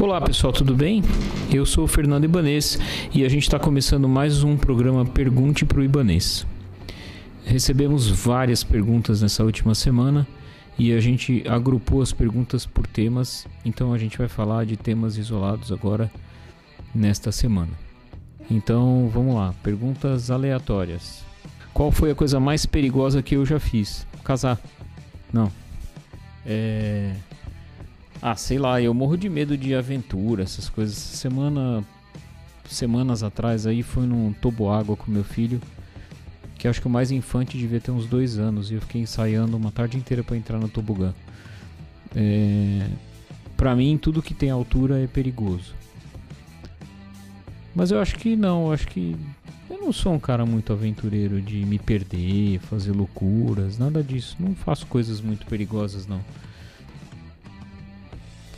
Olá pessoal, tudo bem? Eu sou o Fernando Ibanês e a gente está começando mais um programa Pergunte para o Ibanês. Recebemos várias perguntas nessa última semana e a gente agrupou as perguntas por temas, então a gente vai falar de temas isolados agora nesta semana. Então vamos lá, perguntas aleatórias. Qual foi a coisa mais perigosa que eu já fiz? Casar. Não. É. Ah, sei lá, eu morro de medo de aventura, essas coisas. Semana. Semanas atrás aí fui num toboágua com meu filho. Que acho que o mais infante devia ter uns dois anos. E eu fiquei ensaiando uma tarde inteira para entrar no tobogã. É... Pra mim, tudo que tem altura é perigoso. Mas eu acho que não, eu acho que eu não sou um cara muito aventureiro de me perder, fazer loucuras, nada disso. Não faço coisas muito perigosas não.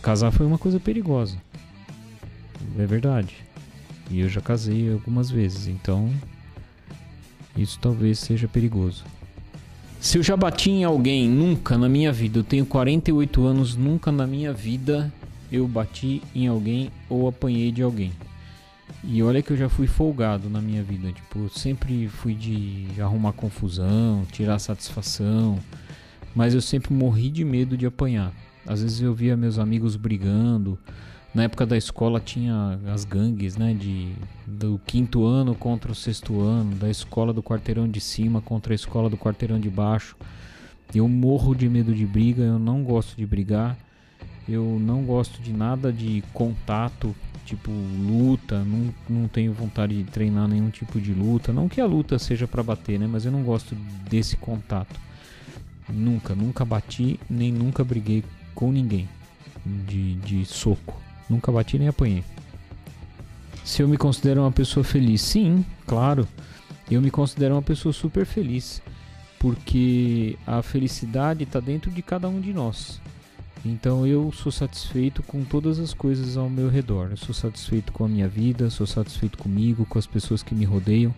Casar foi uma coisa perigosa. É verdade. E eu já casei algumas vezes, então isso talvez seja perigoso. Se eu já bati em alguém, nunca na minha vida, eu tenho 48 anos, nunca na minha vida eu bati em alguém ou apanhei de alguém. E olha que eu já fui folgado na minha vida, tipo, sempre fui de arrumar confusão, tirar satisfação, mas eu sempre morri de medo de apanhar. Às vezes eu via meus amigos brigando. Na época da escola tinha as gangues, né, de do quinto ano contra o sexto ano, da escola do quarteirão de cima contra a escola do quarteirão de baixo. Eu morro de medo de briga, eu não gosto de brigar. Eu não gosto de nada de contato tipo luta, não, não tenho vontade de treinar nenhum tipo de luta. Não que a luta seja para bater, né? Mas eu não gosto desse contato. Nunca, nunca bati, nem nunca briguei com ninguém de, de soco. Nunca bati nem apanhei. Se eu me considero uma pessoa feliz, sim, claro. Eu me considero uma pessoa super feliz. Porque a felicidade está dentro de cada um de nós. Então eu sou satisfeito com todas as coisas ao meu redor. Eu sou satisfeito com a minha vida, sou satisfeito comigo, com as pessoas que me rodeiam.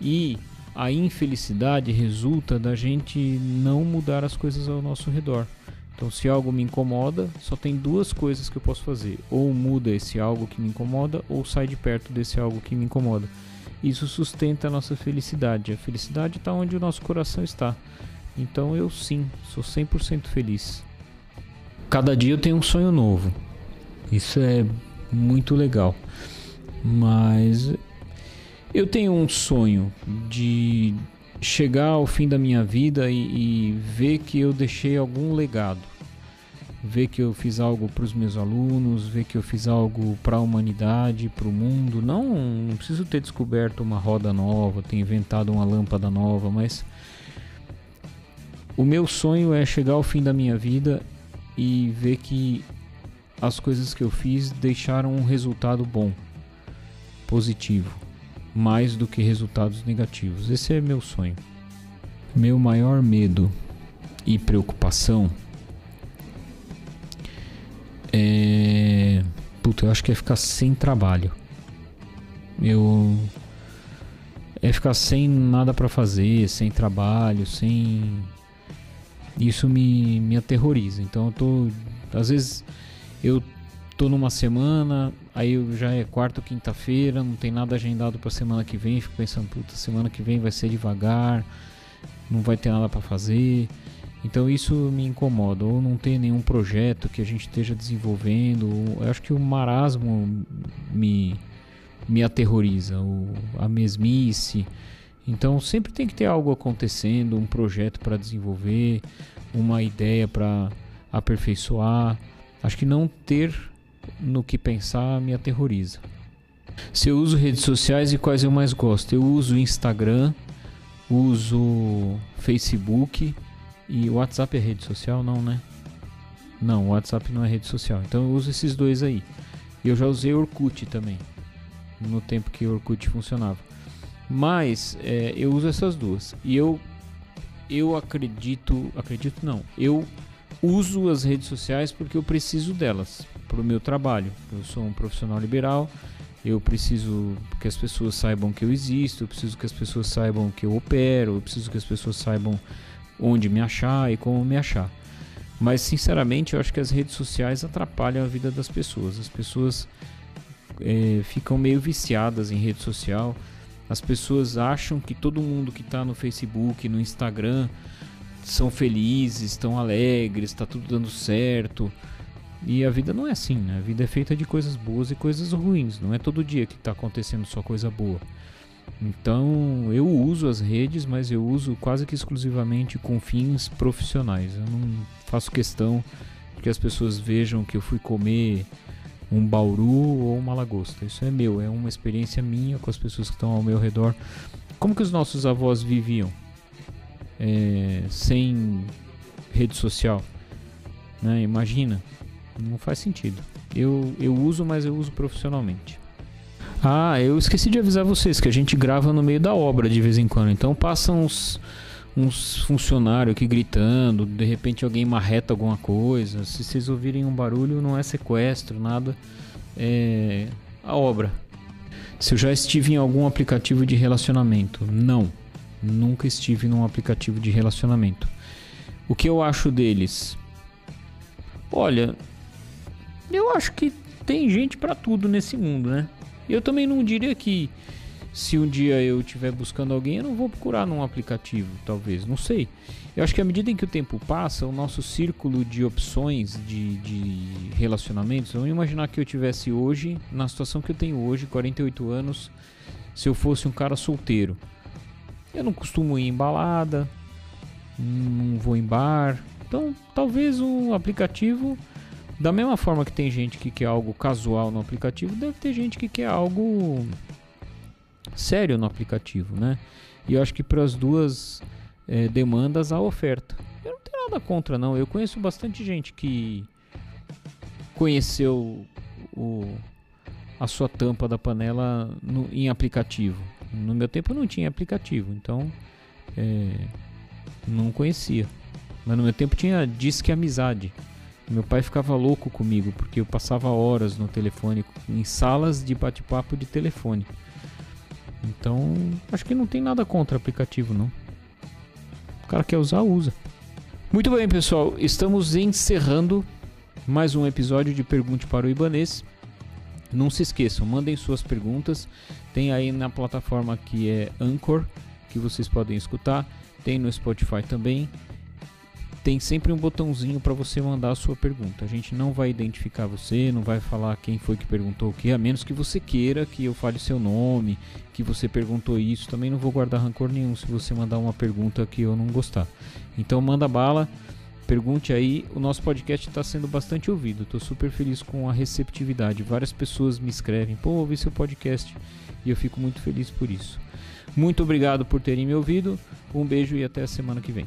E a infelicidade resulta da gente não mudar as coisas ao nosso redor. Então, se algo me incomoda, só tem duas coisas que eu posso fazer: ou muda esse algo que me incomoda, ou sai de perto desse algo que me incomoda. Isso sustenta a nossa felicidade. A felicidade está onde o nosso coração está. Então, eu sim, sou 100% feliz. Cada dia eu tenho um sonho novo. Isso é muito legal. Mas eu tenho um sonho de chegar ao fim da minha vida e, e ver que eu deixei algum legado. Ver que eu fiz algo para os meus alunos, ver que eu fiz algo para a humanidade, para o mundo. Não, não preciso ter descoberto uma roda nova, ter inventado uma lâmpada nova, mas o meu sonho é chegar ao fim da minha vida e ver que as coisas que eu fiz deixaram um resultado bom, positivo, mais do que resultados negativos. Esse é meu sonho. Meu maior medo e preocupação é. Puta, eu acho que é ficar sem trabalho. Eu. É ficar sem nada para fazer, sem trabalho, sem isso me, me aterroriza. Então eu tô. Às vezes eu tô numa semana, aí já é quarta ou quinta-feira, não tem nada agendado para semana que vem, fico pensando, puta, semana que vem vai ser devagar, não vai ter nada para fazer. Então isso me incomoda, ou não ter nenhum projeto que a gente esteja desenvolvendo. Eu acho que o marasmo me, me aterroriza, o, a mesmice. Então sempre tem que ter algo acontecendo, um projeto para desenvolver, uma ideia para aperfeiçoar. Acho que não ter no que pensar me aterroriza. Se eu uso redes sociais e quais eu mais gosto? Eu uso Instagram, uso Facebook e WhatsApp é rede social, não, né? Não, WhatsApp não é rede social. Então eu uso esses dois aí. Eu já usei Orkut também, no tempo que Orkut funcionava. Mas é, eu uso essas duas. E eu, eu acredito. Acredito não. Eu uso as redes sociais porque eu preciso delas para o meu trabalho. Eu sou um profissional liberal. Eu preciso que as pessoas saibam que eu existo. Eu preciso que as pessoas saibam que eu opero. Eu preciso que as pessoas saibam onde me achar e como me achar. Mas sinceramente, eu acho que as redes sociais atrapalham a vida das pessoas. As pessoas é, ficam meio viciadas em rede social. As pessoas acham que todo mundo que está no Facebook, no Instagram, são felizes, estão alegres, está tudo dando certo. E a vida não é assim, né? A vida é feita de coisas boas e coisas ruins. Não é todo dia que está acontecendo só coisa boa. Então eu uso as redes, mas eu uso quase que exclusivamente com fins profissionais. Eu não faço questão que as pessoas vejam que eu fui comer um bauru ou uma lagosta. Isso é meu, é uma experiência minha com as pessoas que estão ao meu redor. Como que os nossos avós viviam é, sem rede social? Né? Imagina, não faz sentido. Eu, eu uso, mas eu uso profissionalmente. Ah, eu esqueci de avisar vocês que a gente grava no meio da obra de vez em quando. Então passam uns, uns funcionários aqui gritando, de repente alguém marreta alguma coisa. Se vocês ouvirem um barulho, não é sequestro, nada. É a obra. Se eu já estive em algum aplicativo de relacionamento, não. Nunca estive num aplicativo de relacionamento. O que eu acho deles? Olha, eu acho que tem gente para tudo nesse mundo, né? Eu também não diria que se um dia eu estiver buscando alguém, eu não vou procurar num aplicativo, talvez, não sei. Eu acho que à medida em que o tempo passa, o nosso círculo de opções de, de relacionamentos, vamos imaginar que eu tivesse hoje, na situação que eu tenho hoje, 48 anos, se eu fosse um cara solteiro. Eu não costumo ir em balada, não vou em bar, então talvez um aplicativo da mesma forma que tem gente que quer algo casual no aplicativo, deve ter gente que quer algo sério no aplicativo, né? E eu acho que para as duas é, demandas há oferta. Eu não tenho nada contra, não. Eu conheço bastante gente que conheceu o, a sua tampa da panela no, em aplicativo. No meu tempo não tinha aplicativo, então é, não conhecia. Mas no meu tempo tinha Disque Amizade. Meu pai ficava louco comigo porque eu passava horas no telefone, em salas de bate-papo de telefone. Então, acho que não tem nada contra aplicativo, não. O cara quer usar, usa. Muito bem, pessoal, estamos encerrando mais um episódio de Pergunte para o Ibanês. Não se esqueçam, mandem suas perguntas. Tem aí na plataforma que é Anchor, que vocês podem escutar. Tem no Spotify também tem sempre um botãozinho para você mandar a sua pergunta. A gente não vai identificar você, não vai falar quem foi que perguntou o que, a menos que você queira que eu fale seu nome, que você perguntou isso. Também não vou guardar rancor nenhum se você mandar uma pergunta que eu não gostar. Então manda bala, pergunte aí. O nosso podcast está sendo bastante ouvido. Estou super feliz com a receptividade. Várias pessoas me escrevem, pô, ouvi seu podcast e eu fico muito feliz por isso. Muito obrigado por terem me ouvido. Um beijo e até a semana que vem.